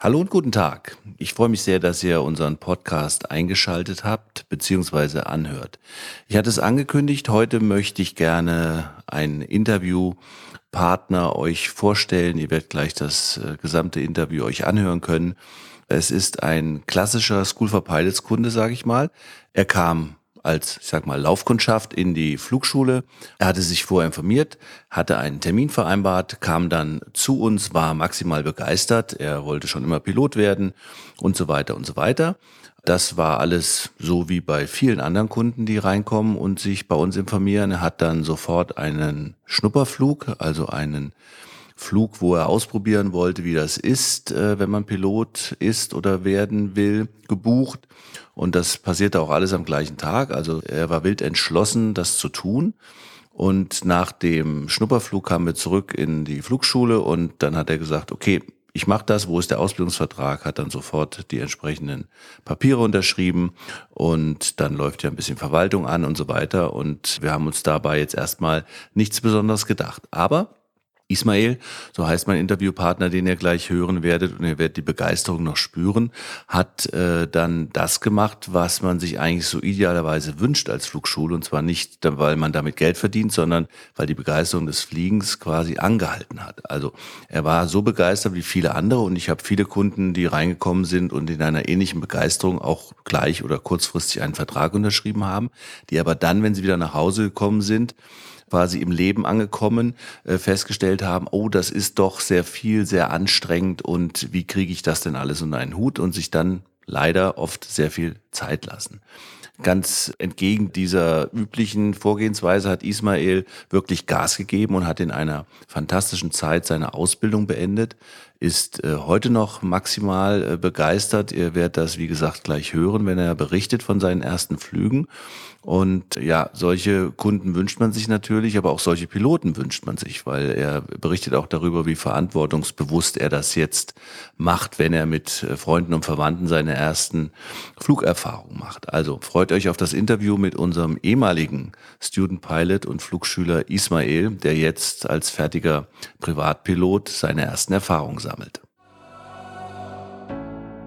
Hallo und guten Tag. Ich freue mich sehr, dass ihr unseren Podcast eingeschaltet habt bzw. anhört. Ich hatte es angekündigt, heute möchte ich gerne einen Interviewpartner euch vorstellen. Ihr werdet gleich das äh, gesamte Interview euch anhören können. Es ist ein klassischer School for Pilots Kunde, sage ich mal. Er kam als, ich sag mal, Laufkundschaft in die Flugschule. Er hatte sich vorher informiert, hatte einen Termin vereinbart, kam dann zu uns, war maximal begeistert. Er wollte schon immer Pilot werden und so weiter und so weiter. Das war alles so wie bei vielen anderen Kunden, die reinkommen und sich bei uns informieren. Er hat dann sofort einen Schnupperflug, also einen Flug, wo er ausprobieren wollte, wie das ist, äh, wenn man Pilot ist oder werden will, gebucht. Und das passierte auch alles am gleichen Tag. Also er war wild entschlossen, das zu tun. Und nach dem Schnupperflug kamen wir zurück in die Flugschule und dann hat er gesagt, okay, ich mache das, wo ist der Ausbildungsvertrag, hat dann sofort die entsprechenden Papiere unterschrieben und dann läuft ja ein bisschen Verwaltung an und so weiter. Und wir haben uns dabei jetzt erstmal nichts Besonderes gedacht. Aber Ismail, so heißt mein Interviewpartner, den ihr gleich hören werdet und ihr werdet die Begeisterung noch spüren, hat äh, dann das gemacht, was man sich eigentlich so idealerweise wünscht als Flugschule und zwar nicht, weil man damit Geld verdient, sondern weil die Begeisterung des Fliegens quasi angehalten hat. Also er war so begeistert wie viele andere und ich habe viele Kunden, die reingekommen sind und in einer ähnlichen Begeisterung auch gleich oder kurzfristig einen Vertrag unterschrieben haben, die aber dann, wenn sie wieder nach Hause gekommen sind, quasi im Leben angekommen, äh, festgestellt haben, oh, das ist doch sehr viel, sehr anstrengend und wie kriege ich das denn alles unter einen Hut und sich dann leider oft sehr viel Zeit lassen. Ganz entgegen dieser üblichen Vorgehensweise hat Ismail wirklich Gas gegeben und hat in einer fantastischen Zeit seine Ausbildung beendet, ist äh, heute noch maximal äh, begeistert. Ihr werdet das, wie gesagt, gleich hören, wenn er berichtet von seinen ersten Flügen. Und ja, solche Kunden wünscht man sich natürlich, aber auch solche Piloten wünscht man sich, weil er berichtet auch darüber, wie verantwortungsbewusst er das jetzt macht, wenn er mit äh, Freunden und Verwandten seine ersten Flugerfahrungen macht. Also freut euch auf das Interview mit unserem ehemaligen Student Pilot und Flugschüler Ismail, der jetzt als fertiger Privatpilot seine ersten Erfahrungen sammelt.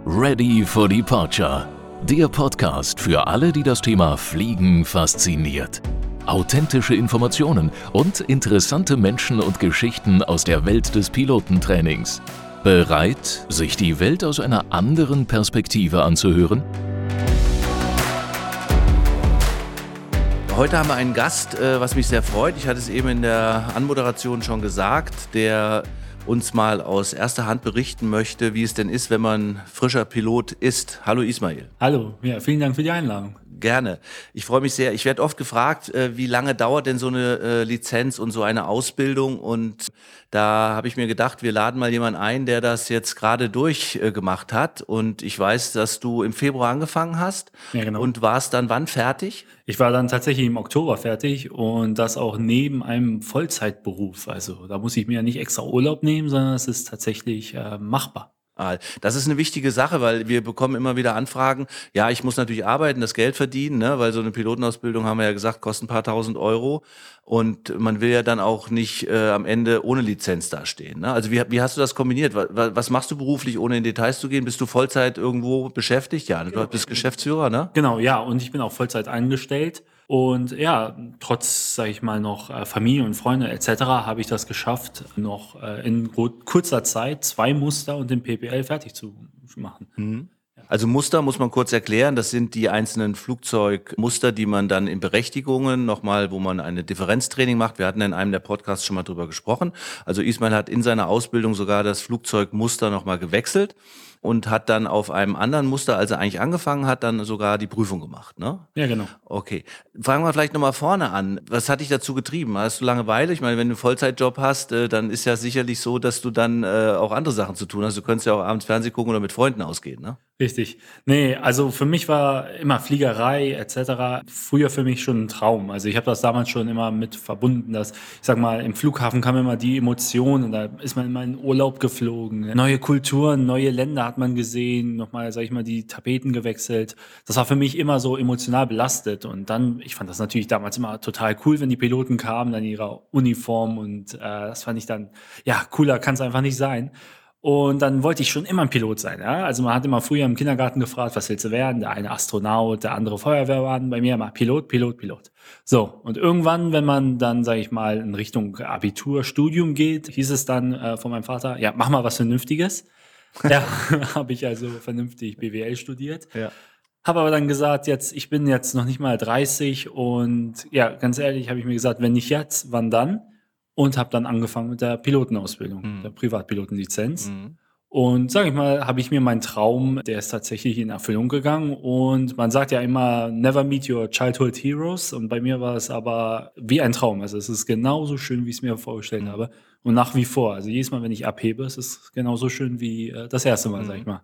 Ready for Departure der Podcast für alle, die das Thema Fliegen fasziniert. Authentische Informationen und interessante Menschen und Geschichten aus der Welt des Pilotentrainings. Bereit, sich die Welt aus einer anderen Perspektive anzuhören? Heute haben wir einen Gast, äh, was mich sehr freut. Ich hatte es eben in der Anmoderation schon gesagt, der uns mal aus erster Hand berichten möchte, wie es denn ist, wenn man frischer Pilot ist. Hallo Ismail. Hallo, ja, vielen Dank für die Einladung. Gerne. Ich freue mich sehr. Ich werde oft gefragt, äh, wie lange dauert denn so eine äh, Lizenz und so eine Ausbildung? Und da habe ich mir gedacht, wir laden mal jemanden ein, der das jetzt gerade durchgemacht hat. Und ich weiß, dass du im Februar angefangen hast. Ja, genau. Und warst dann wann fertig? Ich war dann tatsächlich im Oktober fertig und das auch neben einem Vollzeitberuf. Also da muss ich mir ja nicht extra Urlaub nehmen, sondern es ist tatsächlich äh, machbar. Das ist eine wichtige Sache, weil wir bekommen immer wieder Anfragen. Ja, ich muss natürlich arbeiten, das Geld verdienen, ne? weil so eine Pilotenausbildung, haben wir ja gesagt, kostet ein paar tausend Euro. Und man will ja dann auch nicht äh, am Ende ohne Lizenz dastehen. Ne? Also wie, wie hast du das kombiniert? Was, was machst du beruflich, ohne in Details zu gehen? Bist du Vollzeit irgendwo beschäftigt? Ja, du bist Geschäftsführer, ne? Genau, ja. Und ich bin auch Vollzeit eingestellt. Und ja, trotz, sage ich mal, noch äh, Familie und Freunde etc. habe ich das geschafft, noch äh, in kurzer Zeit zwei Muster und den PPL fertig zu machen. Mhm. Also Muster muss man kurz erklären. Das sind die einzelnen Flugzeugmuster, die man dann in Berechtigungen nochmal, wo man eine Differenztraining macht. Wir hatten in einem der Podcasts schon mal drüber gesprochen. Also Ismail hat in seiner Ausbildung sogar das Flugzeugmuster nochmal gewechselt und hat dann auf einem anderen Muster, als er eigentlich angefangen hat, dann sogar die Prüfung gemacht, ne? Ja, genau. Okay. Fangen wir vielleicht nochmal vorne an. Was hat dich dazu getrieben? Hast du Langeweile? Ich meine, wenn du einen Vollzeitjob hast, äh, dann ist ja sicherlich so, dass du dann äh, auch andere Sachen zu tun hast. Du könntest ja auch abends Fernsehen gucken oder mit Freunden ausgehen, ne? Richtig. Nee, also für mich war immer Fliegerei etc. früher für mich schon ein Traum. Also ich habe das damals schon immer mit verbunden, dass ich sag mal, im Flughafen kam immer die Emotion und da ist man immer in Urlaub geflogen. Neue Kulturen, neue Länder hat man gesehen, nochmal, sag ich mal, die Tapeten gewechselt. Das war für mich immer so emotional belastet und dann, ich fand das natürlich damals immer total cool, wenn die Piloten kamen, dann in ihrer Uniform und äh, das fand ich dann, ja, cooler kann es einfach nicht sein. Und dann wollte ich schon immer ein Pilot sein. Ja? Also man hat immer früher im Kindergarten gefragt, was willst du werden? Der eine Astronaut, der andere Feuerwehrmann. Bei mir immer Pilot, Pilot, Pilot. So, und irgendwann, wenn man dann, sage ich mal, in Richtung Abitur, Studium geht, hieß es dann äh, von meinem Vater, ja, mach mal was Vernünftiges. ja, habe ich also vernünftig BWL studiert. Ja. Habe aber dann gesagt, jetzt, ich bin jetzt noch nicht mal 30 und ja, ganz ehrlich, habe ich mir gesagt, wenn nicht jetzt, wann dann? Und habe dann angefangen mit der Pilotenausbildung, mhm. der Privatpilotenlizenz. Mhm. Und sage ich mal, habe ich mir meinen Traum, der ist tatsächlich in Erfüllung gegangen. Und man sagt ja immer, never meet your childhood heroes. Und bei mir war es aber wie ein Traum. Also es ist genauso schön, wie ich es mir vorgestellt mhm. habe. Und nach wie vor. Also jedes Mal, wenn ich abhebe, es ist genauso schön wie äh, das erste Mal, mhm. sag ich mal.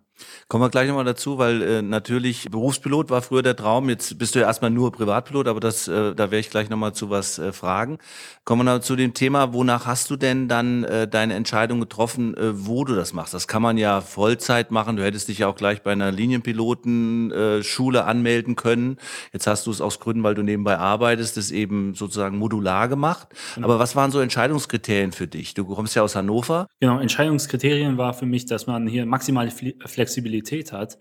Kommen wir gleich nochmal dazu, weil äh, natürlich Berufspilot war früher der Traum. Jetzt bist du ja erstmal nur Privatpilot, aber das, äh, da werde ich gleich nochmal zu was äh, fragen. Kommen wir noch zu dem Thema, wonach hast du denn dann äh, deine Entscheidung getroffen, äh, wo du das machst? Das kann man ja Vollzeit machen. Du hättest dich ja auch gleich bei einer Linienpilotenschule äh, anmelden können. Jetzt hast du es aus Gründen, weil du nebenbei arbeitest, das eben sozusagen modular gemacht. Genau. Aber was waren so Entscheidungskriterien für dich? Du kommst ja aus Hannover. Genau, Entscheidungskriterien war für mich, dass man hier maximale Flexibilität hat.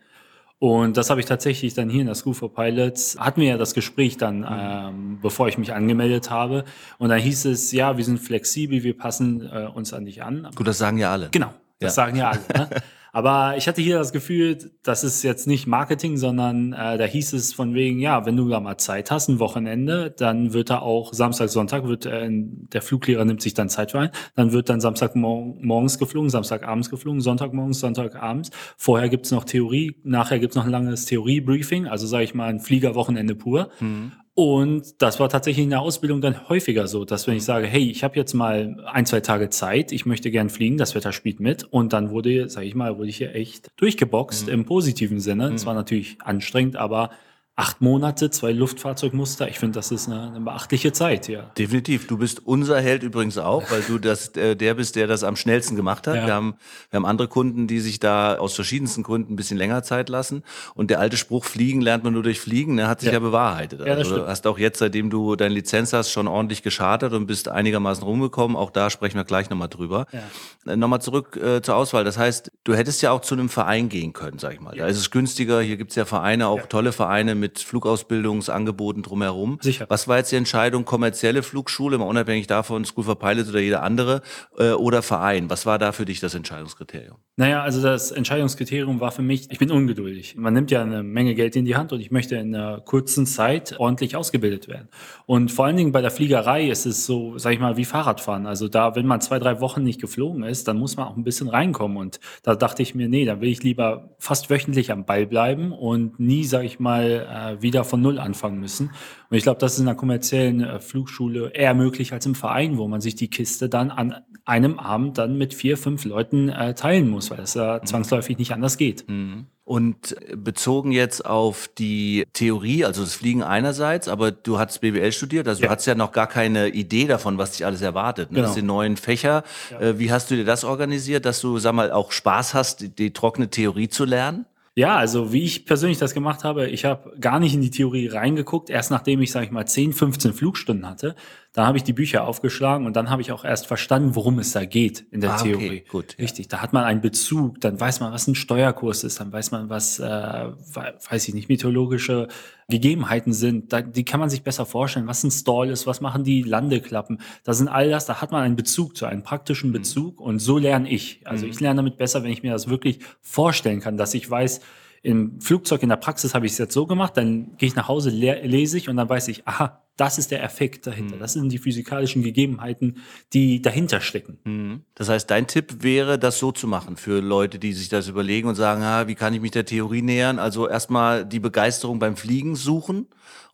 Und das habe ich tatsächlich dann hier in der School for Pilots, hatten wir ja das Gespräch dann, mhm. ähm, bevor ich mich angemeldet habe. Und dann hieß es, ja, wir sind flexibel, wir passen äh, uns an dich an. Gut, das sagen ja alle. Genau, das ja. sagen ja alle. Ne? Aber ich hatte hier das Gefühl, das ist jetzt nicht Marketing, sondern äh, da hieß es von wegen, ja, wenn du da mal Zeit hast, ein Wochenende, dann wird da auch Samstag, Sonntag, wird äh, der Fluglehrer nimmt sich dann Zeit für ein, dann wird dann Samstag morgens geflogen, Samstagabends geflogen, Sonntagmorgens, Sonntagabends. Vorher gibt's noch Theorie, nachher gibt's noch ein langes Theoriebriefing, also sage ich mal ein Fliegerwochenende pur. Mhm. Und das war tatsächlich in der Ausbildung dann häufiger so, dass wenn ich sage, hey, ich habe jetzt mal ein, zwei Tage Zeit, ich möchte gern fliegen, das Wetter spielt mit. Und dann wurde, sage ich mal, wurde ich hier echt durchgeboxt mhm. im positiven Sinne. Es mhm. war natürlich anstrengend, aber acht Monate, zwei Luftfahrzeugmuster. Ich finde, das ist eine, eine, beachtliche Zeit, ja. Definitiv. Du bist unser Held übrigens auch, weil du das, äh, der bist, der das am schnellsten gemacht hat. Ja. Wir haben, wir haben andere Kunden, die sich da aus verschiedensten Gründen ein bisschen länger Zeit lassen. Und der alte Spruch, fliegen lernt man nur durch Fliegen, der hat sich ja, ja bewahrheitet. Ja, also du hast auch jetzt, seitdem du deine Lizenz hast, schon ordentlich geschartet und bist einigermaßen rumgekommen. Auch da sprechen wir gleich nochmal drüber. Ja. Äh, nochmal zurück äh, zur Auswahl. Das heißt, du hättest ja auch zu einem Verein gehen können, sag ich mal. Ja. Da ist es günstiger. Hier gibt's ja Vereine, auch tolle Vereine mit mit Flugausbildungsangeboten drumherum. Sicher. Was war jetzt die Entscheidung, kommerzielle Flugschule, mal unabhängig davon, School for Pilots oder jeder andere, äh, oder Verein? Was war da für dich das Entscheidungskriterium? Naja, also das Entscheidungskriterium war für mich, ich bin ungeduldig. Man nimmt ja eine Menge Geld in die Hand und ich möchte in einer kurzen Zeit ordentlich ausgebildet werden. Und vor allen Dingen bei der Fliegerei ist es so, sag ich mal, wie Fahrradfahren. Also da, wenn man zwei, drei Wochen nicht geflogen ist, dann muss man auch ein bisschen reinkommen. Und da dachte ich mir, nee, da will ich lieber fast wöchentlich am Ball bleiben und nie, sag ich mal, äh, wieder von Null anfangen müssen. Und ich glaube, das ist in einer kommerziellen äh, Flugschule eher möglich als im Verein, wo man sich die Kiste dann an einem Abend dann mit vier, fünf Leuten äh, teilen muss, weil es ja mhm. zwangsläufig nicht anders geht. Mhm. Und bezogen jetzt auf die Theorie, also das Fliegen einerseits, aber du hast BWL studiert, also ja. du hast ja noch gar keine Idee davon, was dich alles erwartet. Ne? Genau. Das sind neuen Fächer. Ja. Äh, wie hast du dir das organisiert, dass du, sag mal, auch Spaß hast, die, die trockene Theorie zu lernen? Ja, also wie ich persönlich das gemacht habe, ich habe gar nicht in die Theorie reingeguckt, erst nachdem ich, sage ich mal, 10, 15 Flugstunden hatte. Da habe ich die Bücher aufgeschlagen und dann habe ich auch erst verstanden, worum es da geht in der ah, Theorie. Okay, gut, ja. Richtig, da hat man einen Bezug, dann weiß man, was ein Steuerkurs ist, dann weiß man, was, äh, weiß ich nicht, meteorologische Gegebenheiten sind. Da, die kann man sich besser vorstellen, was ein Stall ist, was machen die Landeklappen. Das sind all das, da hat man einen Bezug zu, einen praktischen mhm. Bezug mhm. und so lerne ich. Also mhm. ich lerne damit besser, wenn ich mir das wirklich vorstellen kann, dass ich weiß, im Flugzeug in der Praxis habe ich es jetzt so gemacht, dann gehe ich nach Hause, lese ich und dann weiß ich, aha, das ist der Effekt dahinter. Mhm. Das sind die physikalischen Gegebenheiten, die dahinter stecken. Mhm. Das heißt, dein Tipp wäre, das so zu machen für Leute, die sich das überlegen und sagen, ah, wie kann ich mich der Theorie nähern? Also erstmal die Begeisterung beim Fliegen suchen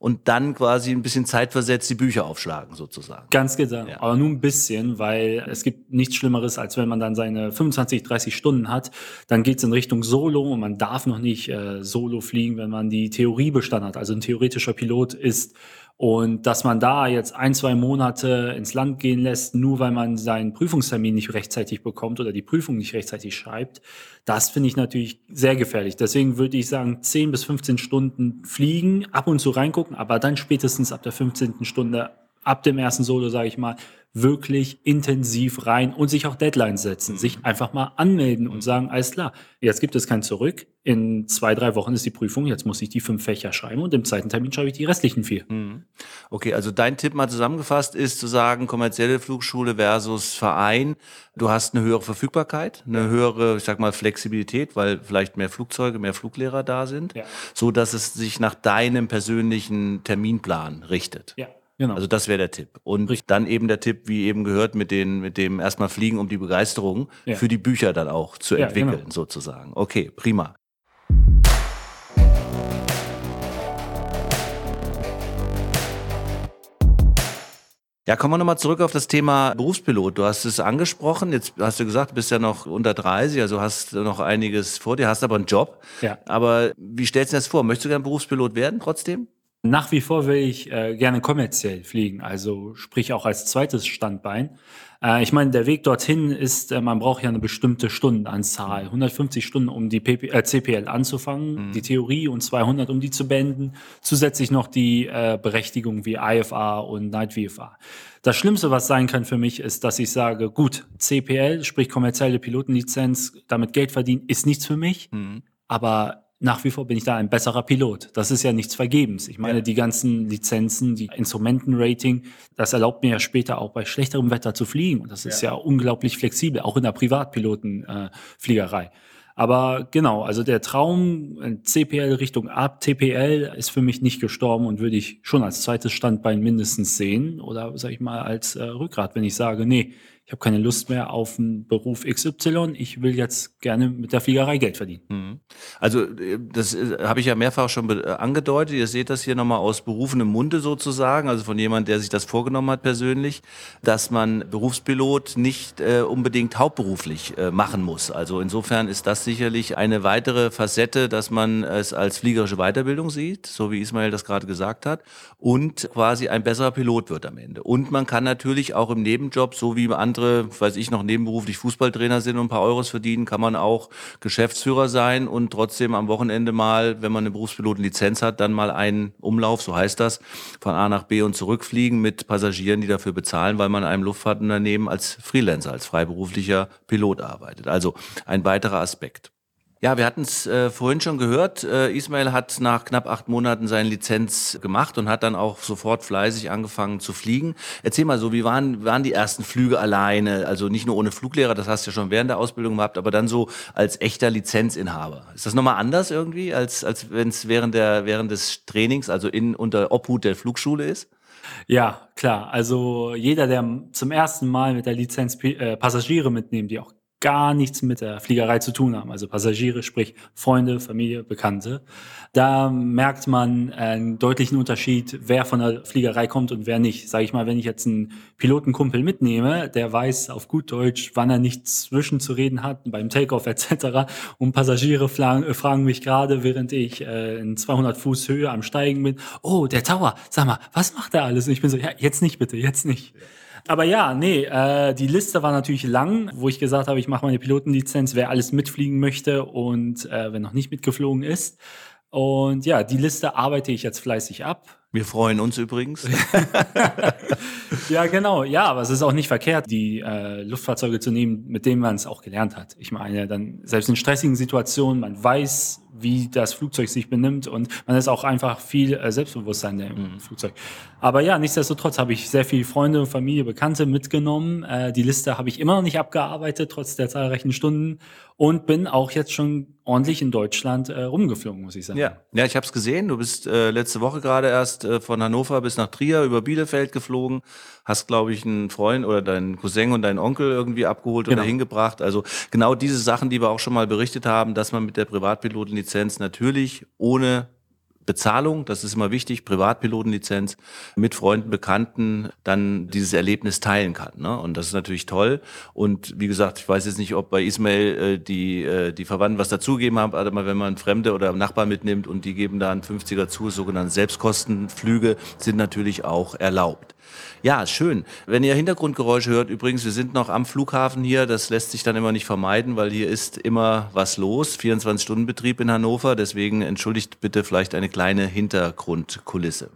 und dann quasi ein bisschen zeitversetzt die Bücher aufschlagen sozusagen. Ganz genau, ja. aber nur ein bisschen, weil es gibt nichts Schlimmeres, als wenn man dann seine 25, 30 Stunden hat, dann geht's in Richtung Solo und man darf noch nicht äh, Solo fliegen, wenn man die Theorie bestanden hat. Also ein theoretischer Pilot ist und dass man da jetzt ein, zwei Monate ins Land gehen lässt, nur weil man seinen Prüfungstermin nicht rechtzeitig bekommt oder die Prüfung nicht rechtzeitig schreibt, das finde ich natürlich sehr gefährlich. Deswegen würde ich sagen, 10 bis 15 Stunden fliegen, ab und zu reingucken, aber dann spätestens ab der 15. Stunde ab dem ersten Solo, sage ich mal, wirklich intensiv rein und sich auch Deadlines setzen, sich einfach mal anmelden und sagen, alles klar, jetzt gibt es kein Zurück. In zwei, drei Wochen ist die Prüfung, jetzt muss ich die fünf Fächer schreiben und im zweiten Termin schreibe ich die restlichen vier. Okay, also dein Tipp mal zusammengefasst ist zu sagen, kommerzielle Flugschule versus Verein. Du hast eine höhere Verfügbarkeit, eine höhere, ich sag mal, Flexibilität, weil vielleicht mehr Flugzeuge, mehr Fluglehrer da sind, Ja. so dass es sich nach deinem persönlichen Terminplan richtet. Ja, genau. Also das wäre der Tipp. Und Richtig. dann eben der Tipp, wie eben gehört, mit, den, mit dem erstmal Fliegen, um die Begeisterung Ja. für die Bücher dann auch zu Ja, entwickeln, genau. sozusagen. Okay, prima. Ja, kommen wir nochmal zurück auf das Thema Berufspilot. Du hast es angesprochen, jetzt hast du gesagt, du bist ja noch unter 30, also hast noch einiges vor dir, hast aber einen Job. Ja. Aber wie stellst du dir das vor? Möchtest du gerne Berufspilot werden trotzdem? Nach wie vor will ich äh, gerne kommerziell fliegen, also sprich auch als zweites Standbein. Äh, ich meine, der Weg dorthin ist, äh, man braucht ja eine bestimmte Stundenanzahl, 150 Stunden, um die PP, äh, CPL anzufangen, die Theorie und 200, um die zu beenden. Zusätzlich noch die äh, Berechtigung wie IFA und Night VFA. Das Schlimmste, was sein kann für mich, ist, dass ich sage, gut, CPL, sprich kommerzielle Pilotenlizenz, damit Geld verdienen, ist nichts für mich. Aber nach wie vor bin ich da ein besserer Pilot. Das ist ja nichts Vergebens. Ich meine, Ja. die ganzen Lizenzen, die Instrumentenrating, das erlaubt mir ja später auch bei schlechterem Wetter zu fliegen. Und das ist ja, unglaublich flexibel, auch in der Privatpilotenfliegerei. Äh. Aber genau, also der Traum äh, CPL Richtung ab TPL ist für mich nicht gestorben und würde ich schon als zweites Standbein mindestens sehen oder sag ich mal als äh, Rückgrat, wenn ich sage, nee, ich habe keine Lust mehr auf einen Beruf XY, ich will jetzt gerne mit der Fliegerei Geld verdienen. Also äh, das äh, habe ich ja mehrfach schon äh, angedeutet. Ihr seht das hier nochmal aus berufenem Munde sozusagen, also von jemand, der sich das vorgenommen hat persönlich, dass man Berufspilot nicht äh, unbedingt hauptberuflich äh, machen muss. Also insofern ist das sicherlich eine weitere Facette, dass man es als fliegerische Weiterbildung sieht, so wie Ismail das gerade gesagt hat, und quasi ein besserer Pilot wird am Ende. Und man kann natürlich auch im Nebenjob, so wie andere, weiß ich noch, nebenberuflich Fußballtrainer sind und ein paar Euros verdienen, kann man auch Geschäftsführer sein und trotzdem am Wochenende mal, wenn man eine Berufspilotenlizenz hat, dann mal einen Umlauf, so heißt das, von A nach B und zurückfliegen mit Passagieren, die dafür bezahlen, weil man in einem Luftfahrtunternehmen als Freelancer, als freiberuflicher Pilot arbeitet. Also ein weiterer Aspekt. Ja, wir hatten es äh, vorhin schon gehört. Äh, Ismail hat nach knapp acht Monaten seine Lizenz gemacht und hat dann auch sofort fleißig angefangen zu fliegen. Erzähl mal so, wie waren, waren die ersten Flüge alleine? Also nicht nur ohne Fluglehrer, das hast du ja schon während der Ausbildung gehabt, aber dann so als echter Lizenzinhaber. Ist das nochmal anders irgendwie, als, als wenn es während, der, während des Trainings, also in, unter Obhut der Flugschule ist? Ja, klar. Also jeder, der zum ersten Mal mit der Lizenz äh, Passagiere mitnehmen, die auch gar nichts mit der Fliegerei zu tun haben, also Passagiere, sprich Freunde, Familie, Bekannte, da merkt man einen deutlichen Unterschied, wer von der Fliegerei kommt und wer nicht. Sage ich mal, wenn ich jetzt einen Pilotenkumpel mitnehme, der weiß auf gut Deutsch, wann er nichts zwischenzureden hat beim Takeoff etc. Und Passagiere fragen, fragen mich gerade, während ich äh, in 200 Fuß Höhe am Steigen bin, oh, der Tower, sag mal, was macht er alles? Und ich bin so, ja, jetzt nicht bitte, jetzt nicht. Aber ja, nee, äh, die Liste war natürlich lang, wo ich gesagt habe, ich mache meine Pilotenlizenz, wer alles mitfliegen möchte und äh, wenn noch nicht mitgeflogen ist. Und ja, die Liste arbeite ich jetzt fleißig ab. Wir freuen uns übrigens. Ja, genau. Ja, aber es ist auch nicht verkehrt, die äh, Luftfahrzeuge zu nehmen, mit denen man es auch gelernt hat. Ich meine, dann selbst in stressigen Situationen, man weiß, wie das Flugzeug sich benimmt und man ist auch einfach viel äh, Selbstbewusstsein im Flugzeug. Aber ja, nichtsdestotrotz habe ich sehr viele Freunde, Familie, Bekannte mitgenommen. Äh, die Liste habe ich immer noch nicht abgearbeitet, trotz der zahlreichen Stunden und bin auch jetzt schon ordentlich in Deutschland äh, rumgeflogen, muss ich sagen. Ja, ja ich habe es gesehen. Du bist äh, letzte Woche gerade erst äh, von Hannover bis nach Trier über Bielefeld geflogen. Hast, glaube ich, einen Freund oder deinen Cousin und deinen Onkel irgendwie abgeholt Genau. oder hingebracht. Also genau diese Sachen, die wir auch schon mal berichtet haben, dass man mit der Privatpilotenlizenz natürlich ohne Bezahlung, das ist immer wichtig, Privatpilotenlizenz, mit Freunden, Bekannten dann dieses Erlebnis teilen kann. Ne? Und das ist natürlich toll. Und wie gesagt, ich weiß jetzt nicht, ob bei Ismail äh, die, äh, die Verwandten was dazugegeben haben, aber wenn man Fremde oder Nachbarn mitnimmt und die geben da einen 50er zu, sogenannte Selbstkostenflüge sind natürlich auch erlaubt. Ja, schön. Wenn ihr Hintergrundgeräusche hört, übrigens, wir sind noch am Flughafen hier, das lässt sich dann immer nicht vermeiden, weil hier ist immer was los. 24-Stunden-Betrieb in Hannover, deswegen entschuldigt bitte vielleicht eine kleine Hintergrundkulisse.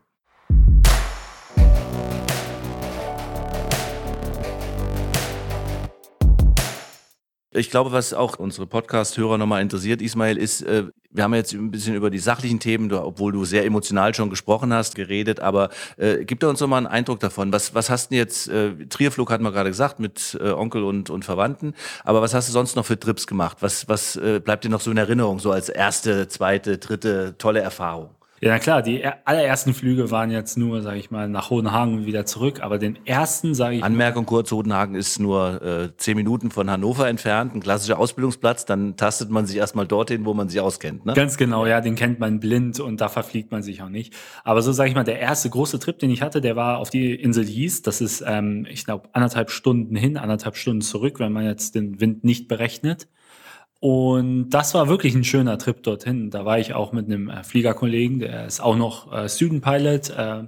Ich glaube, was auch unsere Podcast-Hörer nochmal interessiert, Ismail, ist, äh, wir haben jetzt ein bisschen über die sachlichen Themen, obwohl du sehr emotional schon gesprochen hast, geredet, aber äh, gib doch uns noch mal einen Eindruck davon. Was, was hast du jetzt, äh, Trierflug hatten wir gerade gesagt, mit äh, Onkel und, und Verwandten, aber was hast du sonst noch für Trips gemacht? Was, was äh, bleibt dir noch so in Erinnerung, so als erste, zweite, dritte tolle Erfahrung? Ja, na klar, die allerersten Flüge waren jetzt nur, sage ich mal, nach Hodenhagen und wieder zurück. Aber den ersten, sage ich Anmerkung kurz, Hodenhagen ist nur äh, zehn Minuten von Hannover entfernt, ein klassischer Ausbildungsplatz. Dann tastet man sich erstmal dorthin, wo man sich auskennt. Ne? Ganz genau, ja, den kennt man blind und da verfliegt man sich auch nicht. Aber so sage ich mal, der erste große Trip, den ich hatte, der war auf die Insel Hieß. Das ist, ähm, ich glaube, anderthalb Stunden hin, anderthalb Stunden zurück, wenn man jetzt den Wind nicht berechnet. Und das war wirklich ein schöner Trip dorthin. Da war ich auch mit einem äh, Fliegerkollegen, der ist auch noch äh, Student Pilot. Äh,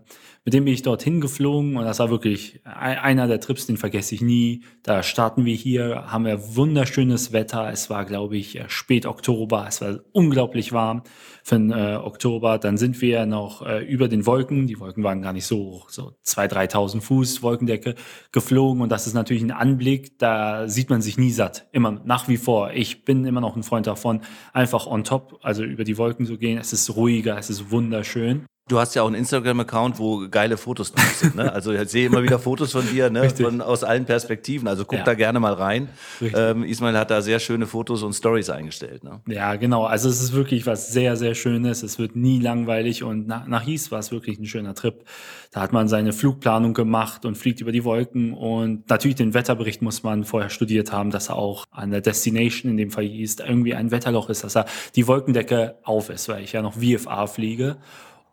mit dem bin ich dorthin geflogen und das war wirklich einer der Trips, den vergesse ich nie. Da starten wir hier, haben wir wunderschönes Wetter. Es war, glaube ich, äh, spät Oktober. Es war unglaublich warm für den äh, Oktober. Dann sind wir noch äh, über den Wolken. Die Wolken waren gar nicht so hoch, so 2.000, 3.000 Fuß Wolkendecke geflogen. Und das ist natürlich ein Anblick, da sieht man sich nie satt. Immer nach wie vor. Ich bin immer noch ein Freund davon, einfach on top, also über die Wolken zu gehen. Es ist ruhiger, es ist wunderschön. Du hast ja auch einen Instagram-Account, wo geile Fotos drauf sind. Ne? Also ich sehe immer wieder Fotos von dir, ne? von, aus allen Perspektiven. Also guck ja. da gerne mal rein. Ähm, Ismail hat da sehr schöne Fotos und Stories eingestellt. Ne? Ja, genau. Also es ist wirklich was sehr, sehr Schönes. Es wird nie langweilig und nach, nach Hies war es wirklich ein schöner Trip. Da hat man seine Flugplanung gemacht und fliegt über die Wolken und natürlich den Wetterbericht muss man vorher studiert haben, dass er auch an der Destination, in dem Fall hieß, irgendwie ein Wetterloch ist, dass er die Wolkendecke auf ist, weil ich ja noch VFA fliege.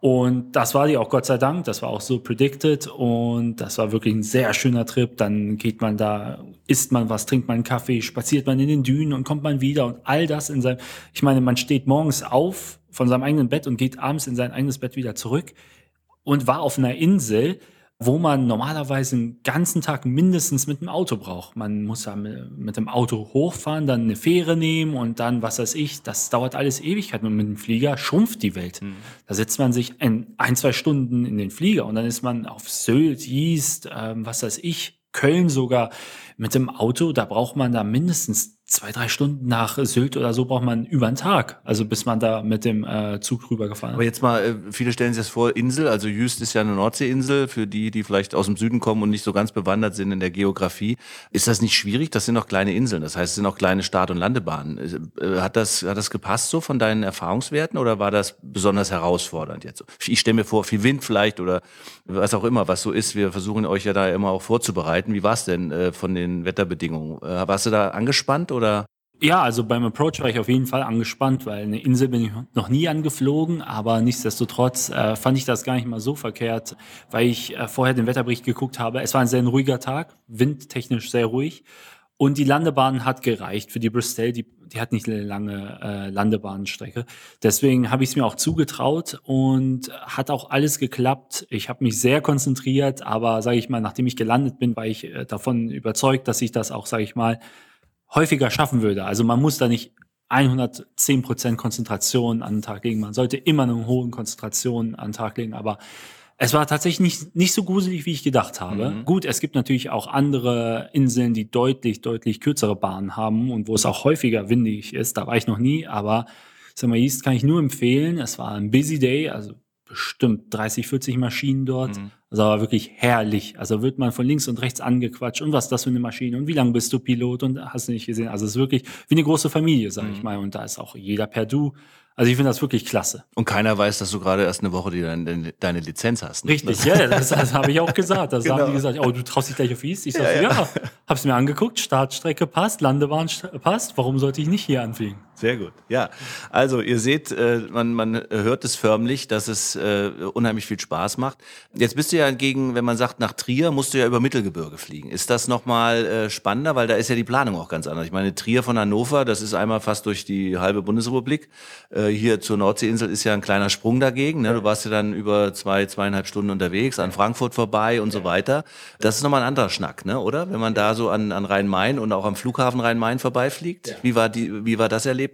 Und das war die auch Gott sei Dank, das war auch so predicted. Und das war wirklich ein sehr schöner Trip. Dann geht man da, isst man was, trinkt man einen Kaffee, spaziert man in den Dünen und kommt man wieder. Und all das in seinem, ich meine, man steht morgens auf von seinem eigenen Bett und geht abends in sein eigenes Bett wieder zurück und war auf einer Insel, wo man normalerweise einen ganzen Tag mindestens mit dem Auto braucht. Man muss ja mit dem Auto hochfahren, dann eine Fähre nehmen und dann, was weiß ich, das dauert alles Ewigkeiten. Und mit dem Flieger schrumpft die Welt. Mhm. Da setzt man sich in ein, zwei Stunden in den Flieger und dann ist man auf Sylt, East, ähm, was weiß ich, Köln sogar mit dem Auto. Da braucht man da mindestens zwei, drei Stunden nach Sylt oder so braucht man über einen Tag, also bis man da mit dem äh, Zug rübergefahren ist. Aber jetzt mal, äh, viele stellen sich das vor, Insel, also Jüst ist ja eine Nordseeinsel, für die, die vielleicht aus dem Süden kommen und nicht so ganz bewandert sind in der Geografie. Ist das nicht schwierig? Das sind auch kleine Inseln, das heißt, es sind auch kleine Start- und Landebahnen. Äh, hat das, hat das gepasst so von deinen Erfahrungswerten oder war das besonders herausfordernd jetzt? Ich stelle mir vor, viel Wind vielleicht oder was auch immer, was so ist. Wir versuchen euch ja da immer auch vorzubereiten. Wie war es denn äh, von den Wetterbedingungen? Äh, warst du da angespannt oder? Ja, also beim Approach war ich auf jeden Fall angespannt, weil eine Insel bin ich noch nie angeflogen, aber nichtsdestotrotz äh, fand ich das gar nicht mal so verkehrt, weil ich äh, vorher den Wetterbericht geguckt habe. Es war ein sehr ruhiger Tag, windtechnisch sehr ruhig und die Landebahn hat gereicht für die Bristol, die, die hat nicht eine lange äh, Landebahnstrecke. Deswegen habe ich es mir auch zugetraut und hat auch alles geklappt. Ich habe mich sehr konzentriert, aber sage ich mal, nachdem ich gelandet bin, war ich äh, davon überzeugt, dass ich das auch, sage ich mal, häufiger schaffen würde. Also man muss da nicht 110 Prozent Konzentration an den Tag legen. Man sollte immer eine hohe Konzentration an den Tag legen, aber es war tatsächlich nicht, nicht so gruselig, wie ich gedacht habe. Mhm. Gut, es gibt natürlich auch andere Inseln, die deutlich, deutlich kürzere Bahnen haben und wo es auch häufiger windig ist. Da war ich noch nie, aber mal, East kann ich nur empfehlen. Es war ein busy day, also bestimmt 30, 40 Maschinen dort. Mhm. Also war wirklich herrlich. Also wird man von links und rechts angequatscht und was ist das für eine Maschine und wie lange bist du Pilot und hast du nicht gesehen. Also es ist wirklich wie eine große Familie, sage mhm. ich mal. Und da ist auch jeder per Du. Also ich finde das wirklich klasse. Und keiner weiß, dass du gerade erst eine Woche die deine, deine Lizenz hast. Ne? Richtig, ja, das, das habe ich auch gesagt. Das genau. haben die gesagt, oh, du traust dich gleich auf East? Ich sage, ja, ja. ja, hab's mir angeguckt, Startstrecke passt, Landebahn passt, warum sollte ich nicht hier anfliegen? Sehr gut. Ja, also ihr seht, äh, man, man hört es förmlich, dass es äh, unheimlich viel Spaß macht. Jetzt bist du ja hingegen, wenn man sagt nach Trier, musst du ja über Mittelgebirge fliegen. Ist das nochmal äh, spannender, weil da ist ja die Planung auch ganz anders. Ich meine, Trier von Hannover, das ist einmal fast durch die halbe Bundesrepublik. Äh, hier zur Nordseeinsel ist ja ein kleiner Sprung dagegen. Ne? Du warst ja dann über zwei, zweieinhalb Stunden unterwegs, an Frankfurt vorbei und so weiter. Das ist nochmal ein anderer Schnack, ne? oder? Wenn man da so an, an Rhein-Main und auch am Flughafen Rhein-Main vorbeifliegt. Wie war die, wie war das Erlebnis?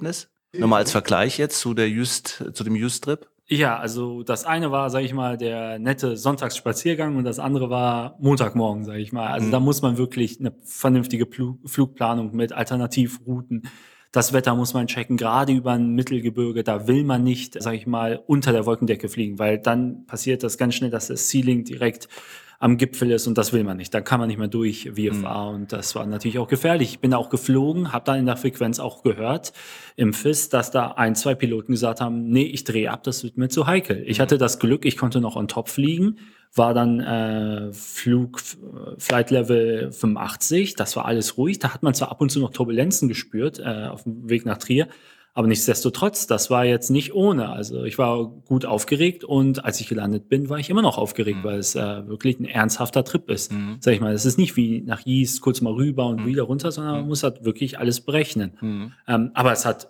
Nochmal als Vergleich jetzt zu der Just, zu dem Just-Trip? Ja, also das eine war, sage ich mal, der nette Sonntagsspaziergang und das andere war Montagmorgen, sage ich mal. Also mhm. da muss man wirklich eine vernünftige Flugplanung mit Alternativrouten. Das Wetter muss man checken, gerade über ein Mittelgebirge. Da will man nicht, sage ich mal, unter der Wolkendecke fliegen, weil dann passiert das ganz schnell, dass das Ceiling direkt am Gipfel ist und das will man nicht. Da kann man nicht mehr durch VFA mhm. und das war natürlich auch gefährlich. Ich bin auch geflogen, habe dann in der Frequenz auch gehört im FIS, dass da ein, zwei Piloten gesagt haben, nee, ich drehe ab, das wird mir zu heikel. Ich mhm. hatte das Glück, ich konnte noch on top fliegen, war dann äh, Flug Flight Level 85, das war alles ruhig. Da hat man zwar ab und zu noch Turbulenzen gespürt äh, auf dem Weg nach Trier, aber nichtsdestotrotz, das war jetzt nicht ohne. Also ich war gut aufgeregt und als ich gelandet bin, war ich immer noch aufgeregt, mhm. weil es äh, wirklich ein ernsthafter Trip ist. Mhm. Sag ich mal, es ist nicht wie nach Yeast kurz mal rüber und mhm. wieder runter, sondern man mhm. muss halt wirklich alles berechnen. Mhm. Ähm, aber es hat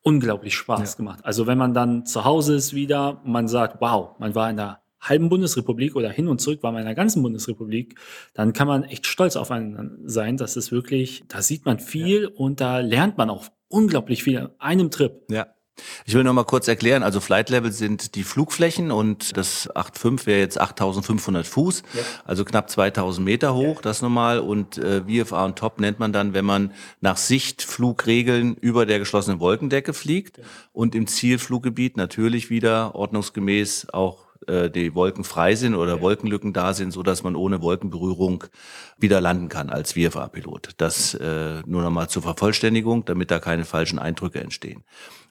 unglaublich Spaß ja. gemacht. Also wenn man dann zu Hause ist wieder, man sagt, wow, man war in der halben Bundesrepublik oder hin und zurück war man in der ganzen Bundesrepublik, dann kann man echt stolz auf einen sein. Das ist wirklich, da sieht man viel ja. und da lernt man auch unglaublich viel an einem Trip. Ja. Ich will noch mal kurz erklären, also Flight Level sind die Flugflächen und das 8.5 wäre jetzt 8.500 Fuß, ja. also knapp 2.000 Meter hoch, ja. das nochmal und äh, VFA und Top nennt man dann, wenn man nach Sichtflugregeln über der geschlossenen Wolkendecke fliegt ja. und im Zielfluggebiet natürlich wieder ordnungsgemäß auch äh, die Wolken frei sind oder Wolkenlücken da sind, so dass man ohne Wolkenberührung wieder landen kann als VFA-Pilot. Das äh, nur nochmal zur Vervollständigung, damit da keine falschen Eindrücke entstehen.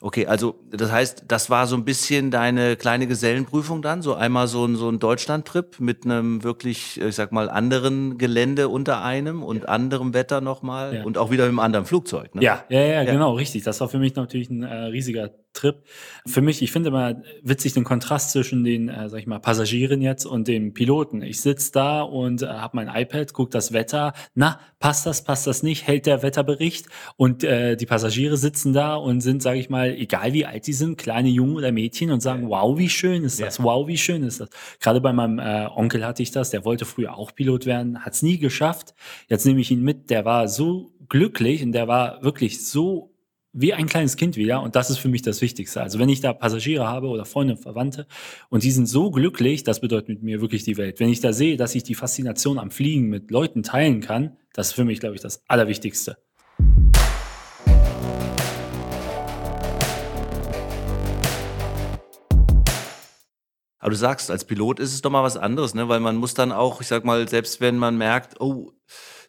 Okay, also das heißt, das war so ein bisschen deine kleine Gesellenprüfung dann, so einmal so ein, so ein Deutschland-Trip mit einem wirklich, ich sag mal, anderen Gelände unter einem und ja. anderem Wetter nochmal ja. und auch wieder mit einem anderen Flugzeug. Ne? Ja, ja, ja, ja, genau, richtig. Das war für mich natürlich ein äh, riesiger Trip. Für mich, ich finde immer witzig den Kontrast zwischen den, äh, sag ich mal, Passagieren jetzt und dem Piloten. Ich sitze da und äh, habe mein iPad, gucke das Wetter. Na, passt das, passt das nicht? Hält der Wetterbericht? Und äh, die Passagiere sitzen da und sind, sage ich mal, egal wie alt sie sind, kleine Jungen oder Mädchen und sagen, wow, wie schön ist das? Ja. Wow, wie schön ist das? Gerade bei meinem äh, Onkel hatte ich das. Der wollte früher auch Pilot werden, hat es nie geschafft. Jetzt nehme ich ihn mit. Der war so glücklich und der war wirklich so wie ein kleines Kind wieder. Und das ist für mich das Wichtigste. Also wenn ich da Passagiere habe oder Freunde, Verwandte und die sind so glücklich, das bedeutet mit mir wirklich die Welt. Wenn ich da sehe, dass ich die Faszination am Fliegen mit Leuten teilen kann, das ist für mich, glaube ich, das Allerwichtigste. Aber du sagst, als Pilot ist es doch mal was anderes, ne? weil man muss dann auch, ich sag mal, selbst wenn man merkt, oh,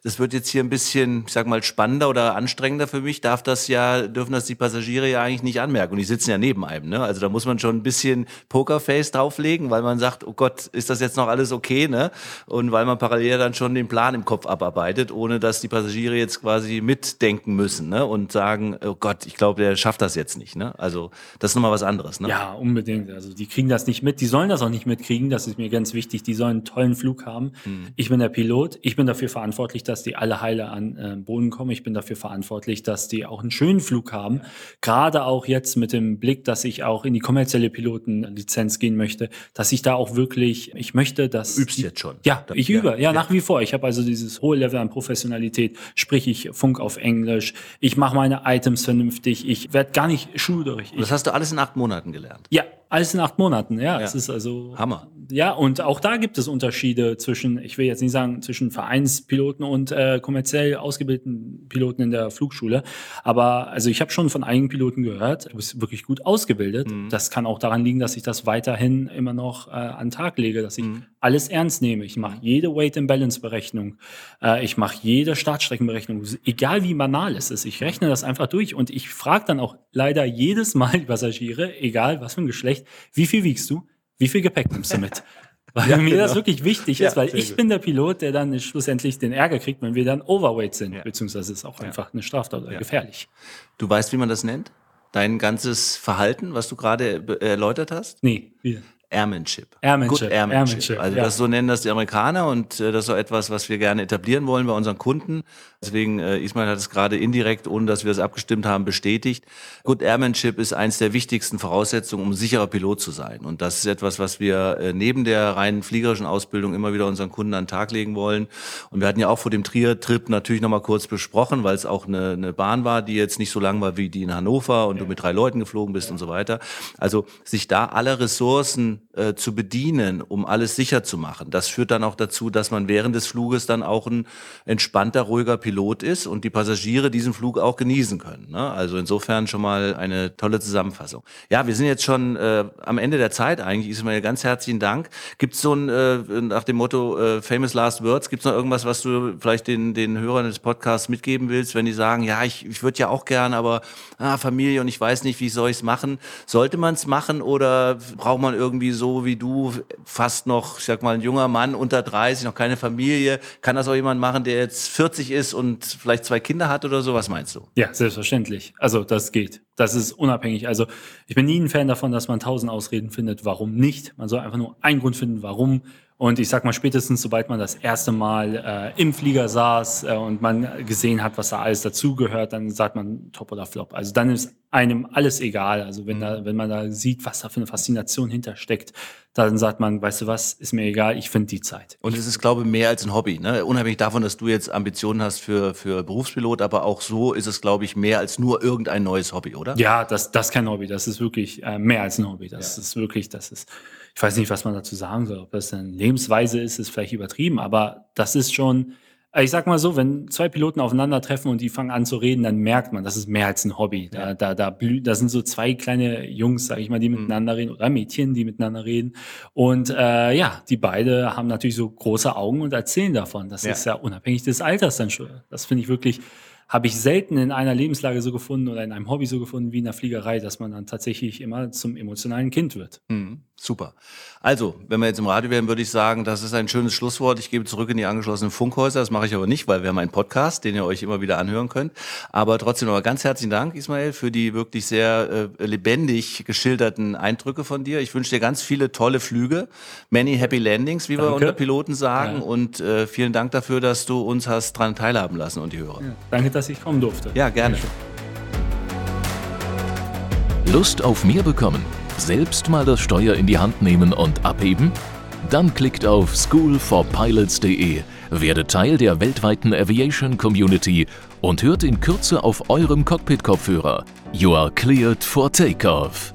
das wird jetzt hier ein bisschen, ich sag mal, spannender oder anstrengender für mich, darf das ja, dürfen das die Passagiere ja eigentlich nicht anmerken. Und die sitzen ja neben einem, ne? Also da muss man schon ein bisschen Pokerface drauflegen, weil man sagt, oh Gott, ist das jetzt noch alles okay, ne? Und weil man parallel dann schon den Plan im Kopf abarbeitet, ohne dass die Passagiere jetzt quasi mitdenken müssen, ne? Und sagen, oh Gott, ich glaube, der schafft das jetzt nicht, ne? Also das ist nochmal was anderes, ne? Ja, unbedingt. Also die kriegen das nicht mit, die sollen das auch nicht mitkriegen, das ist mir ganz wichtig. Die sollen einen tollen Flug haben. Hm. Ich bin der Pilot, ich bin dafür verantwortlich, dass die alle heile an äh, Boden kommen. Ich bin dafür verantwortlich, dass die auch einen schönen Flug haben. Gerade auch jetzt mit dem Blick, dass ich auch in die kommerzielle Pilotenlizenz gehen möchte, dass ich da auch wirklich, ich möchte, dass. Du übst jetzt schon. Ja, ich ja, übe, ja, ja, nach wie vor. Ich habe also dieses hohe Level an Professionalität, sprich ich Funk auf Englisch, ich mache meine Items vernünftig, ich werde gar nicht schuldig. Das hast du alles in acht Monaten gelernt? Ja, alles in acht Monaten, ja. ja. Es ist also. Hammer. Ja, und auch da gibt es Unterschiede zwischen, ich will jetzt nicht sagen, zwischen Vereinspiloten und äh, kommerziell ausgebildeten Piloten in der Flugschule. Aber also ich habe schon von einigen Piloten gehört, du bist wirklich gut ausgebildet. Mhm. Das kann auch daran liegen, dass ich das weiterhin immer noch äh, an den Tag lege, dass ich mhm. alles ernst nehme. Ich mache jede Weight and Balance Berechnung. Äh, ich mache jede Startstreckenberechnung, egal wie banal es ist. Ich rechne das einfach durch und ich frage dann auch leider jedes Mal die Passagiere, egal was für ein Geschlecht, wie viel wiegst du? Wie viel Gepäck nimmst du mit? Weil ja, mir genau. das wirklich wichtig ist, ja, weil ich gut. bin der Pilot, der dann schlussendlich den Ärger kriegt, wenn wir dann Overweight sind, ja. beziehungsweise ist auch einfach eine Straftat oder gefährlich. Du weißt, wie man das nennt? Dein ganzes Verhalten, was du gerade erläutert hast? Nee, wie? Airmanship. Airmanship. Good Airmanship. Airmanship, also ja. das so nennen das die Amerikaner und äh, das ist so etwas, was wir gerne etablieren wollen bei unseren Kunden. Deswegen, äh, Ismail hat es gerade indirekt, ohne dass wir es abgestimmt haben, bestätigt. Good Airmanship ist eins der wichtigsten Voraussetzungen, um sicherer Pilot zu sein. Und das ist etwas, was wir äh, neben der reinen fliegerischen Ausbildung immer wieder unseren Kunden an den Tag legen wollen. Und wir hatten ja auch vor dem Trier-Trip natürlich nochmal kurz besprochen, weil es auch eine, eine Bahn war, die jetzt nicht so lang war wie die in Hannover und du mit drei Leuten geflogen bist und so weiter. Also sich da alle Ressourcen äh, zu bedienen, um alles sicher zu machen, das führt dann auch dazu, dass man während des Fluges dann auch ein entspannter, ruhiger Pilot ist und die Passagiere diesen Flug auch genießen können. Ne? Also insofern schon mal eine tolle Zusammenfassung. Ja, wir sind jetzt schon äh, am Ende der Zeit eigentlich. Ismail, ganz herzlichen Dank. Gibt es so ein, äh, nach dem Motto äh, Famous Last Words, gibt es noch irgendwas, was du vielleicht den, den Hörern des Podcasts mitgeben willst, wenn die sagen, ja, ich, ich würde ja auch gern, aber ah, Familie und ich weiß nicht, wie soll ich es machen. Sollte man es machen oder braucht man irgendwie so wie du fast noch, ich sag mal, ein junger Mann unter 30, noch keine Familie? Kann das auch jemand machen, der jetzt 40 ist und vielleicht zwei Kinder hat oder so? Was meinst du? Ja, selbstverständlich. Also das geht. Das ist unabhängig. Also ich bin nie ein Fan davon, dass man tausend Ausreden findet, warum nicht. Man soll einfach nur einen Grund finden, warum. Und ich sag mal, spätestens sobald man das erste Mal äh, im Flieger saß äh, und man gesehen hat, was da alles dazugehört, dann sagt man Top oder Flop. Also dann ist einem alles egal. Also wenn, da, wenn man da sieht, was da für eine Faszination hintersteckt, dann sagt man, weißt du was, ist mir egal, ich finde die Zeit. Und es ist, glaube ich, mehr als ein Hobby. Ne? Unabhängig davon, dass du jetzt Ambitionen hast für, für Berufspilot, aber auch so ist es, glaube ich, mehr als nur irgendein neues Hobby, oder? Ja, das, das ist kein Hobby. Das ist wirklich äh, mehr als ein Hobby. Das ist wirklich, das ist, ich weiß nicht, was man dazu sagen soll. Ob das eine Lebensweise ist, ist vielleicht übertrieben, aber das ist schon, ich sag mal so, wenn zwei Piloten aufeinandertreffen und die fangen an zu reden, dann merkt man, das ist mehr als ein Hobby. Da, da, da, blü da sind so zwei kleine Jungs, sag ich mal, die miteinander reden oder Mädchen, die miteinander reden. Und äh, ja, die beide haben natürlich so große Augen und erzählen davon. Das Ja. ist ja unabhängig des Alters dann schon. Das finde ich wirklich, habe ich selten in einer Lebenslage so gefunden oder in einem Hobby so gefunden wie in der Fliegerei, dass man dann tatsächlich immer zum emotionalen Kind wird. Mhm, super. Also, wenn wir jetzt im Radio wären, würde ich sagen, das ist ein schönes Schlusswort. Ich gebe zurück in die angeschlossenen Funkhäuser. Das mache ich aber nicht, weil wir haben einen Podcast, den ihr euch immer wieder anhören könnt. Aber trotzdem nochmal ganz herzlichen Dank, Ismail, für die wirklich sehr äh, lebendig geschilderten Eindrücke von dir. Ich wünsche dir ganz viele tolle Flüge, many happy landings, wie wir Danke. unter Piloten sagen. Ja. Und äh, vielen Dank dafür, dass du uns hast dran teilhaben lassen und die Hörer. Danke, dass ich kommen durfte. Ja, gerne. Lust auf mehr bekommen? Selbst mal das Steuer in die Hand nehmen und abheben? Dann klickt auf schoolforpilots.de, werdet Teil der weltweiten Aviation Community und hört in Kürze auf eurem Cockpit-Kopfhörer. You are cleared for takeoff.